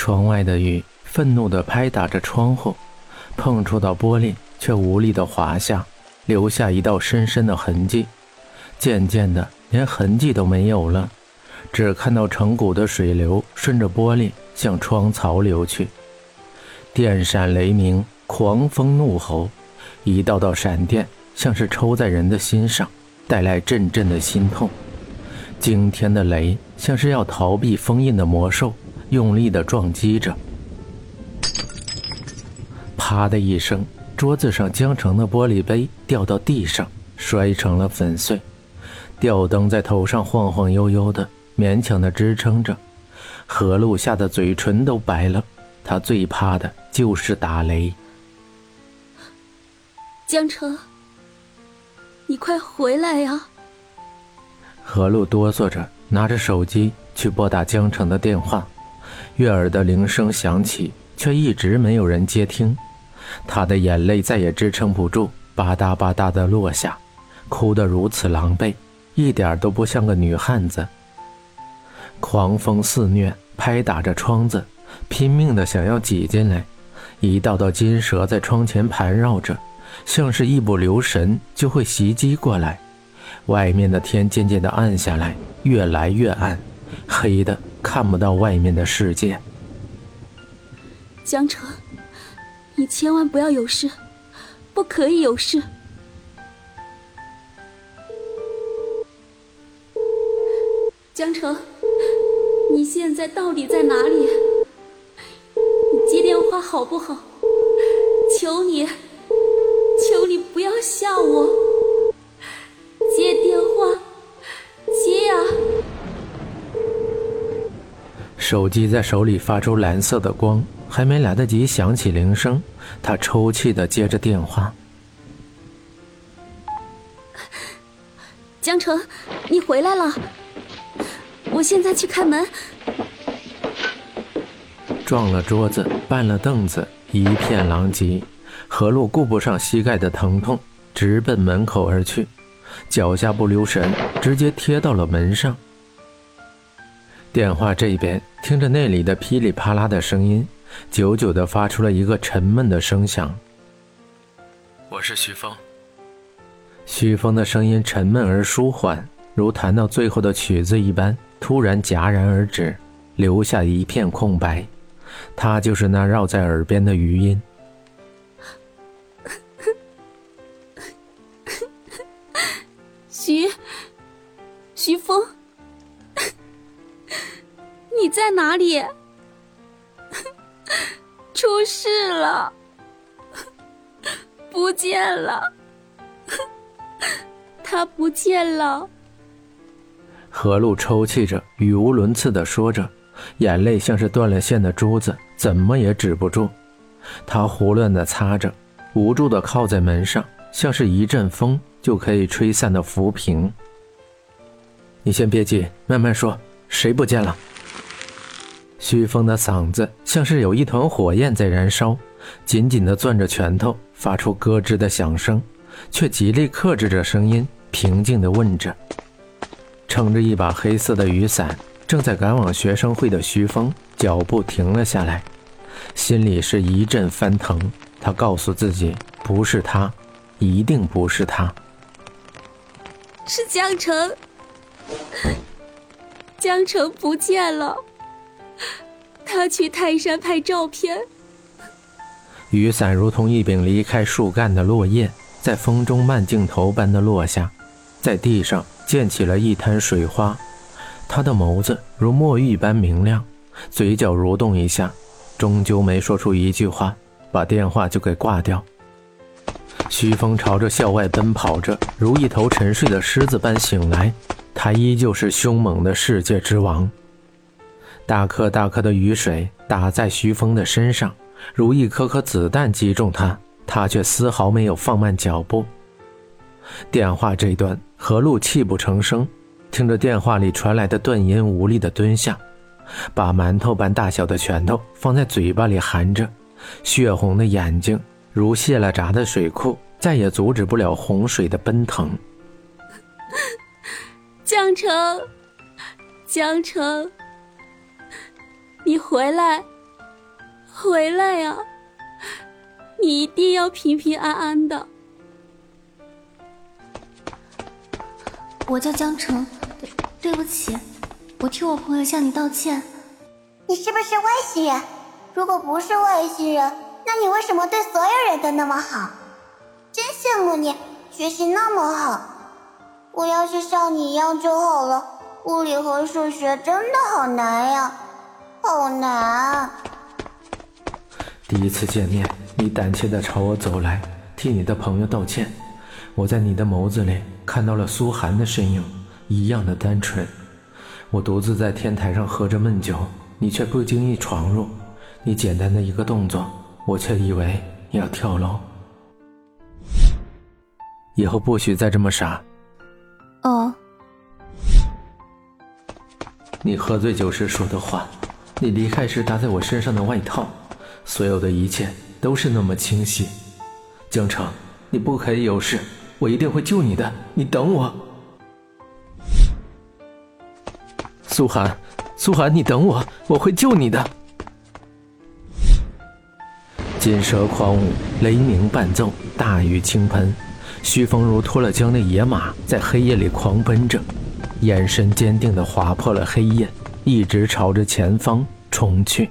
窗外的雨愤怒地拍打着窗户，碰触到玻璃却无力地滑下，留下一道深深的痕迹。渐渐的，连痕迹都没有了，只看到成股的水流顺着玻璃向窗槽流去。电闪雷鸣，狂风怒吼，一道道闪电像是抽在人的心上，带来阵阵的心痛。惊天的雷像是要逃避封印的魔兽，用力的撞击着。啪的一声，桌子上江城的玻璃杯掉到地上，摔成了粉碎。吊灯在头上晃晃悠悠的，勉强的支撑着。何露吓得嘴唇都白了，他最怕的就是打雷。江城，你快回来呀！何露哆嗦着拿着手机去拨打江城的电话，悦耳的铃声响起，却一直没有人接听。他的眼泪再也支撑不住，吧嗒吧嗒的落下，哭得如此狼狈。一点都不像个女汉子。狂风肆虐，拍打着窗子，拼命的想要挤进来。一道道金蛇在窗前盘绕着，像是一不留神就会袭击过来。外面的天渐渐的暗下来，越来越暗，黑的看不到外面的世界。江城，你千万不要有事，不可以有事。江城，你现在到底在哪里？你接电话好不好？手机在手里发出蓝色的光，还没来得及响起铃声，他抽泣的接着电话。江城，你回来了。我现在去开门。撞了桌子，绊了凳子，一片狼藉。何露顾不上膝盖的疼痛，直奔门口而去，脚下不留神，直接贴到了门上。电话这边听着那里的噼里啪啦的声音，久久的发出了一个沉闷的声响。我是徐峰。徐峰的声音沉闷而舒缓，如弹到最后的曲子一般。突然戛然而止，留下一片空白。他就是那绕在耳边的余音。在哪里？出事了，不见了，他不见了。何露抽泣着，语无伦次地说着，眼泪像是断了线的珠子，怎么也止不住。他胡乱的擦着，无助的靠在门上，像是一阵风就可以吹散的浮萍。你先别急，慢慢说，谁不见了？徐峰的嗓子像是有一团火焰在燃烧，紧紧地攥着拳头，发出咯吱的响声，却极力克制着声音，平静地问着。撑着一把黑色的雨伞，正在赶往学生会的徐峰脚步停了下来，心里是一阵翻腾。他告诉自己，不是他，一定不是他，是江城。江城不见了，他去泰山拍照片。雨伞如同一柄离开树干的落叶，在风中慢镜头般的落下，在地上。溅起了一滩水花，他的眸子如墨玉般明亮，嘴角蠕动一下，终究没说出一句话，把电话就给挂掉。徐峰朝着校外奔跑着，如一头沉睡的狮子般醒来，他依旧是凶猛的世界之王。大颗大颗的雨水打在徐峰的身上，如一颗颗子弹击中他，他却丝毫没有放慢脚步。电话这端，何露泣不成声，听着电话里传来的断音，无力的蹲下，把馒头般大小的拳头放在嘴巴里含着，血红的眼睛如泄了闸的水库，再也阻止不了洪水的奔腾。江城，江城，你回来，回来呀！你一定要平平安安的。我叫江城，对对不起，我替我朋友向你道歉。你是不是外星人？如果不是外星人，那你为什么对所有人都那么好？真羡慕你，学习那么好。我要是像你一样就好了。物理和数学真的好难呀，好难。第一次见面，你胆怯的朝我走来，替你的朋友道歉。我在你的眸子里看到了苏寒的身影，一样的单纯。我独自在天台上喝着闷酒，你却不经意闯入。你简单的一个动作，我却以为你要跳楼。以后不许再这么傻。哦。你喝醉酒时说的话，你离开时搭在我身上的外套，所有的一切都是那么清晰。江城，你不可以有事。我一定会救你的，你等我。苏寒，苏寒，你等我，我会救你的。金蛇狂舞，雷鸣伴奏，大雨倾盆，徐风如脱了缰的野马，在黑夜里狂奔着，眼神坚定地划破了黑夜，一直朝着前方冲去。